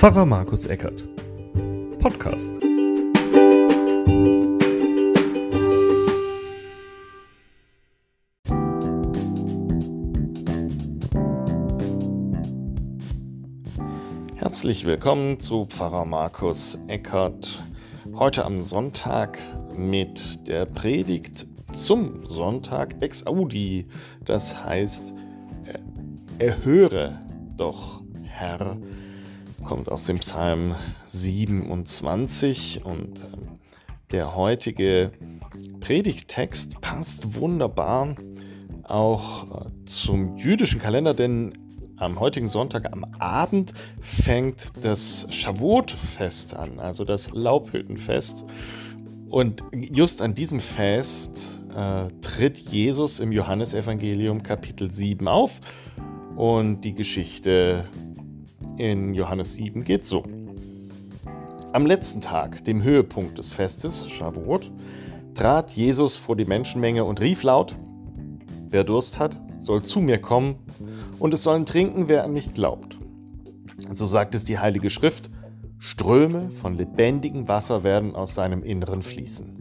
Pfarrer Markus Eckert. Podcast. Herzlich willkommen zu Pfarrer Markus Eckert. Heute am Sonntag mit der Predigt zum Sonntag ex audi. Das heißt, erhöre doch, Herr, kommt aus dem Psalm 27 und ähm, der heutige Predigttext passt wunderbar auch äh, zum jüdischen Kalender, denn am heutigen Sonntag am Abend fängt das Shavuot-Fest an, also das Laubhüttenfest. Und just an diesem Fest äh, tritt Jesus im Johannesevangelium Kapitel 7 auf und die Geschichte in Johannes 7 geht so. Am letzten Tag, dem Höhepunkt des Festes, Shavuot, trat Jesus vor die Menschenmenge und rief laut, Wer Durst hat, soll zu mir kommen, und es sollen trinken, wer an mich glaubt. So sagt es die Heilige Schrift, Ströme von lebendigem Wasser werden aus seinem Inneren fließen.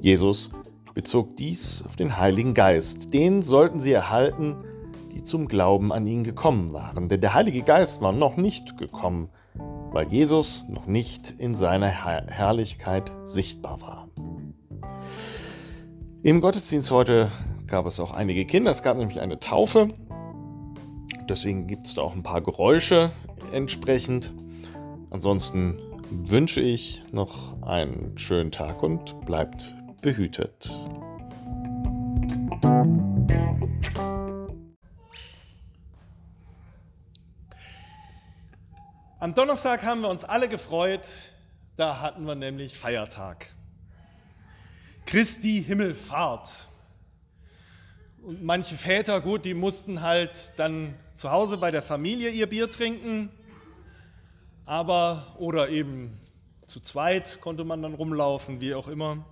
Jesus bezog dies auf den Heiligen Geist. Den sollten sie erhalten, die zum Glauben an ihn gekommen waren. Denn der Heilige Geist war noch nicht gekommen, weil Jesus noch nicht in seiner Herrlichkeit sichtbar war. Im Gottesdienst heute gab es auch einige Kinder. Es gab nämlich eine Taufe. Deswegen gibt es da auch ein paar Geräusche entsprechend. Ansonsten wünsche ich noch einen schönen Tag und bleibt behütet. Am Donnerstag haben wir uns alle gefreut, da hatten wir nämlich Feiertag. Christi Himmelfahrt. Und manche Väter, gut, die mussten halt dann zu Hause bei der Familie ihr Bier trinken, aber oder eben zu zweit konnte man dann rumlaufen, wie auch immer.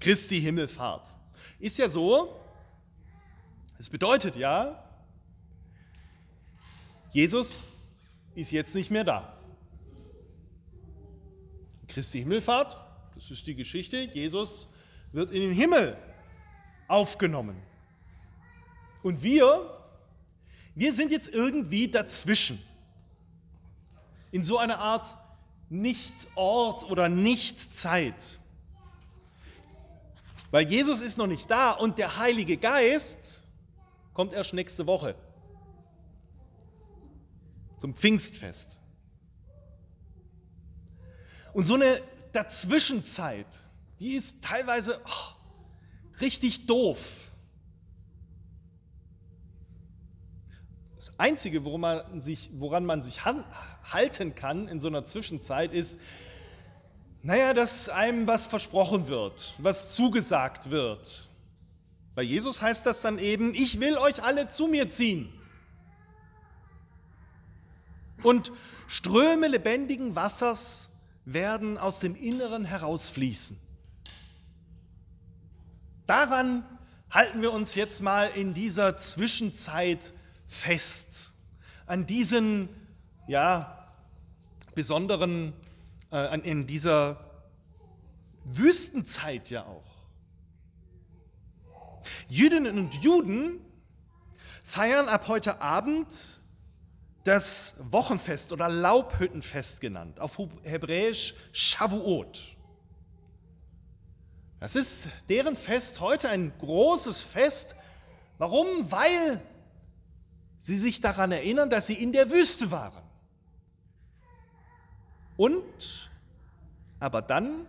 Christi Himmelfahrt. Ist ja so, es bedeutet ja, Jesus ist jetzt nicht mehr da. Christi Himmelfahrt, das ist die Geschichte, Jesus wird in den Himmel aufgenommen. Und wir, wir sind jetzt irgendwie dazwischen. In so einer Art Nicht-Ort oder Nicht-Zeit. Weil Jesus ist noch nicht da und der Heilige Geist kommt erst nächste Woche zum Pfingstfest. Und so eine Dazwischenzeit, die ist teilweise oh, richtig doof. Das Einzige, woran man sich, woran man sich halten kann in so einer Zwischenzeit, ist, naja, dass einem was versprochen wird, was zugesagt wird. Bei Jesus heißt das dann eben, ich will euch alle zu mir ziehen und Ströme lebendigen Wassers werden aus dem Inneren herausfließen. Daran halten wir uns jetzt mal in dieser Zwischenzeit fest. An diesen, ja, besonderen, äh, in dieser Wüstenzeit ja auch. Jüdinnen und Juden feiern ab heute Abend das Wochenfest oder Laubhüttenfest genannt, auf Hebräisch Shavuot. Das ist deren Fest heute ein großes Fest. Warum? Weil sie sich daran erinnern, dass sie in der Wüste waren. Und aber dann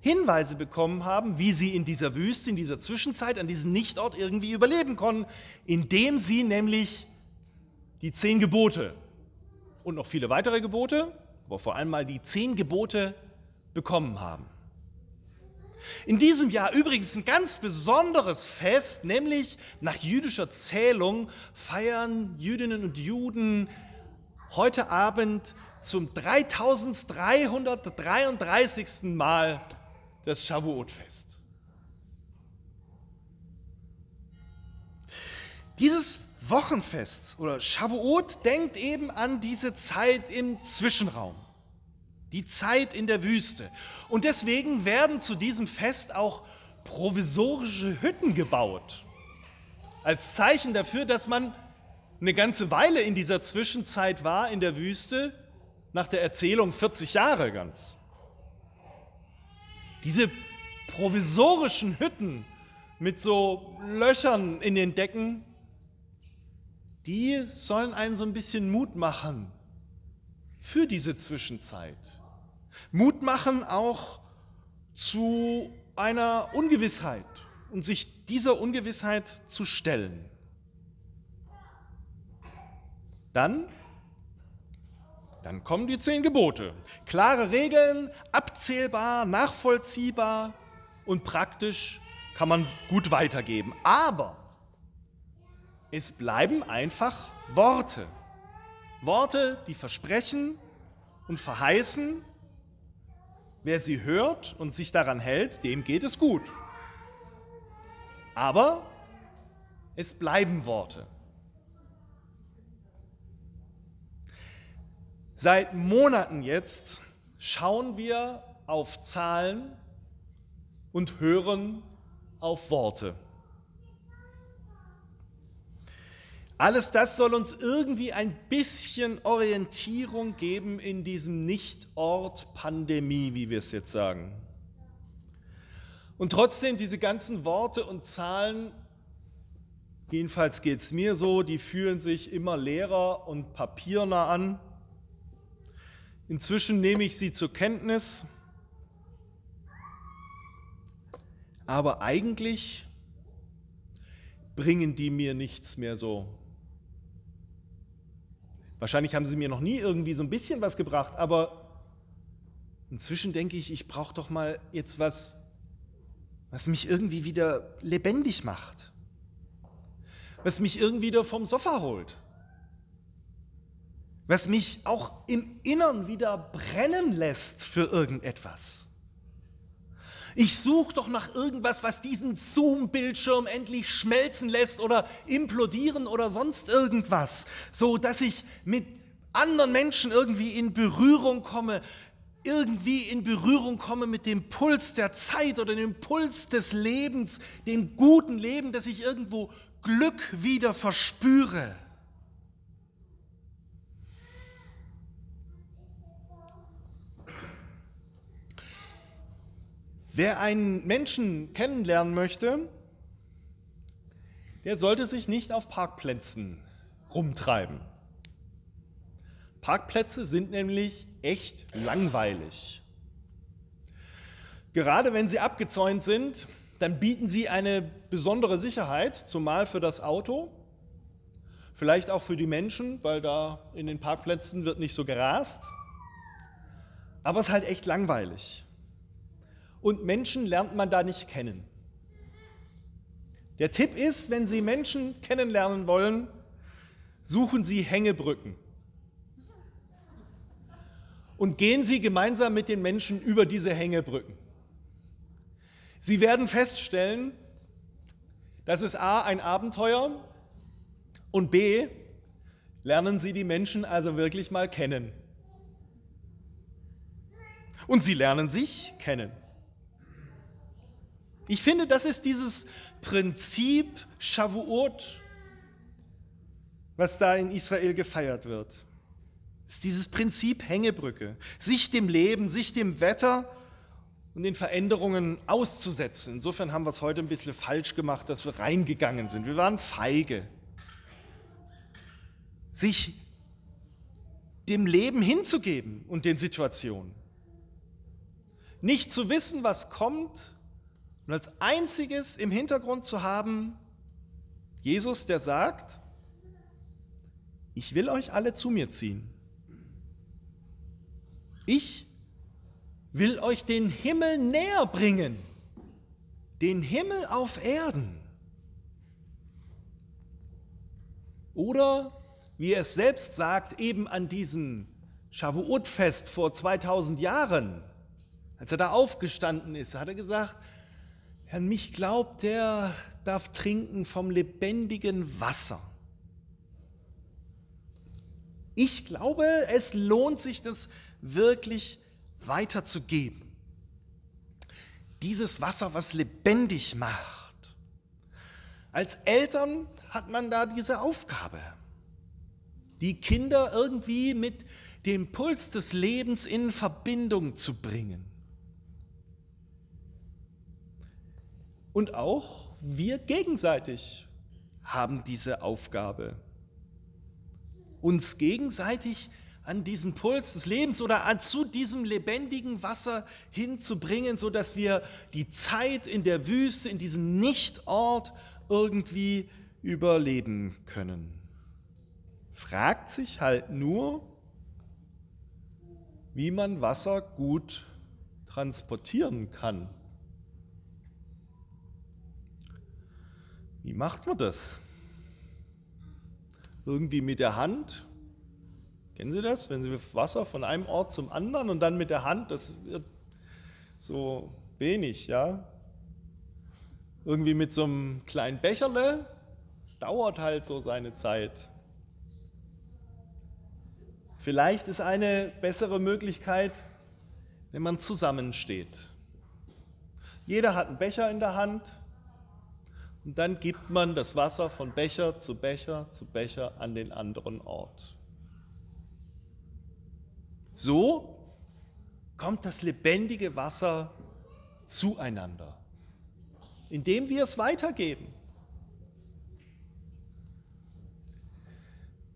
Hinweise bekommen haben, wie sie in dieser Wüste, in dieser Zwischenzeit, an diesem Nichtort irgendwie überleben konnten, indem sie nämlich die zehn Gebote und noch viele weitere Gebote, aber vor allem mal die zehn Gebote bekommen haben. In diesem Jahr übrigens ein ganz besonderes Fest, nämlich nach jüdischer Zählung feiern Jüdinnen und Juden heute Abend zum 3333. Mal das Shavuot-Fest. Dieses Wochenfest oder Shavuot denkt eben an diese Zeit im Zwischenraum, die Zeit in der Wüste. Und deswegen werden zu diesem Fest auch provisorische Hütten gebaut, als Zeichen dafür, dass man eine ganze Weile in dieser Zwischenzeit war in der Wüste, nach der Erzählung 40 Jahre ganz. Diese provisorischen Hütten mit so Löchern in den Decken, die sollen einen so ein bisschen Mut machen für diese Zwischenzeit. Mut machen auch zu einer Ungewissheit und sich dieser Ungewissheit zu stellen. Dann, dann kommen die zehn Gebote. Klare Regeln, abzählbar, nachvollziehbar und praktisch kann man gut weitergeben. Aber es bleiben einfach Worte. Worte, die versprechen und verheißen, wer sie hört und sich daran hält, dem geht es gut. Aber es bleiben Worte. Seit Monaten jetzt schauen wir auf Zahlen und hören auf Worte. Alles das soll uns irgendwie ein bisschen Orientierung geben in diesem Nicht-Ort Pandemie, wie wir es jetzt sagen. Und trotzdem, diese ganzen Worte und Zahlen, jedenfalls geht es mir so, die fühlen sich immer leerer und papierner an. Inzwischen nehme ich sie zur Kenntnis, aber eigentlich bringen die mir nichts mehr so. Wahrscheinlich haben sie mir noch nie irgendwie so ein bisschen was gebracht, aber inzwischen denke ich, ich brauche doch mal jetzt was, was mich irgendwie wieder lebendig macht, was mich irgendwie wieder vom Sofa holt was mich auch im Innern wieder brennen lässt für irgendetwas. Ich suche doch nach irgendwas, was diesen Zoom-Bildschirm endlich schmelzen lässt oder implodieren oder sonst irgendwas, so dass ich mit anderen Menschen irgendwie in Berührung komme, irgendwie in Berührung komme mit dem Puls der Zeit oder dem Puls des Lebens, dem guten Leben, dass ich irgendwo Glück wieder verspüre. Wer einen Menschen kennenlernen möchte, der sollte sich nicht auf Parkplätzen rumtreiben. Parkplätze sind nämlich echt langweilig. Gerade wenn sie abgezäunt sind, dann bieten sie eine besondere Sicherheit, zumal für das Auto, vielleicht auch für die Menschen, weil da in den Parkplätzen wird nicht so gerast. Aber es ist halt echt langweilig und Menschen lernt man da nicht kennen. Der Tipp ist, wenn Sie Menschen kennenlernen wollen, suchen Sie Hängebrücken. Und gehen Sie gemeinsam mit den Menschen über diese Hängebrücken. Sie werden feststellen, das ist A ein Abenteuer und B lernen Sie die Menschen also wirklich mal kennen. Und Sie lernen sich kennen. Ich finde, das ist dieses Prinzip Shavuot, was da in Israel gefeiert wird. Das ist dieses Prinzip Hängebrücke, sich dem Leben, sich dem Wetter und den Veränderungen auszusetzen. Insofern haben wir es heute ein bisschen falsch gemacht, dass wir reingegangen sind. Wir waren feige. Sich dem Leben hinzugeben und den Situationen. Nicht zu wissen, was kommt, und als einziges im Hintergrund zu haben, Jesus, der sagt, ich will euch alle zu mir ziehen. Ich will euch den Himmel näher bringen, den Himmel auf Erden. Oder, wie er es selbst sagt, eben an diesem Shavuot-Fest vor 2000 Jahren, als er da aufgestanden ist, hat er gesagt, Wer an mich glaubt, der darf trinken vom lebendigen Wasser. Ich glaube, es lohnt sich, das wirklich weiterzugeben. Dieses Wasser, was lebendig macht. Als Eltern hat man da diese Aufgabe, die Kinder irgendwie mit dem Puls des Lebens in Verbindung zu bringen. Und auch wir gegenseitig haben diese Aufgabe, uns gegenseitig an diesen Puls des Lebens oder an, zu diesem lebendigen Wasser hinzubringen, so dass wir die Zeit in der Wüste, in diesem Nichtort irgendwie überleben können. Fragt sich halt nur, wie man Wasser gut transportieren kann. Wie macht man das? Irgendwie mit der Hand? Kennen Sie das? Wenn Sie Wasser von einem Ort zum anderen und dann mit der Hand, das wird so wenig, ja? Irgendwie mit so einem kleinen Becherle, es dauert halt so seine Zeit. Vielleicht ist eine bessere Möglichkeit, wenn man zusammensteht. Jeder hat einen Becher in der Hand und dann gibt man das Wasser von Becher zu Becher zu Becher an den anderen Ort. So kommt das lebendige Wasser zueinander, indem wir es weitergeben.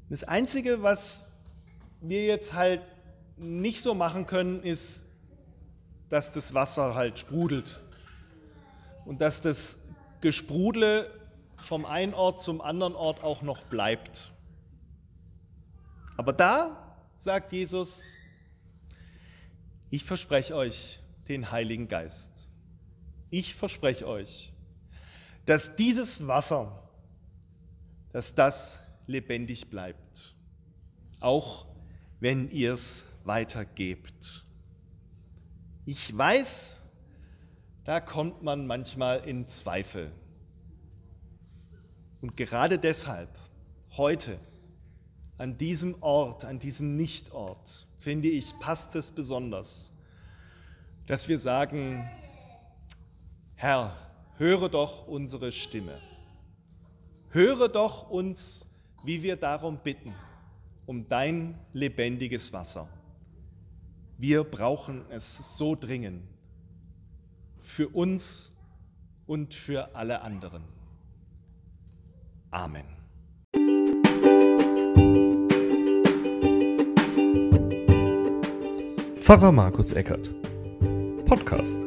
Das Einzige, was wir jetzt halt nicht so machen können, ist, dass das Wasser halt sprudelt und dass das Gesprudle vom einen Ort zum anderen Ort auch noch bleibt. Aber da sagt Jesus, ich verspreche euch den Heiligen Geist. Ich verspreche euch, dass dieses Wasser, dass das lebendig bleibt, auch wenn ihr es weitergebt. Ich weiß, da kommt man manchmal in Zweifel. Und gerade deshalb, heute, an diesem Ort, an diesem Nichtort, finde ich, passt es besonders, dass wir sagen, Herr, höre doch unsere Stimme. Höre doch uns, wie wir darum bitten um dein lebendiges Wasser. Wir brauchen es so dringend für uns und für alle anderen. Amen. Pfarrer Markus Eckert Podcast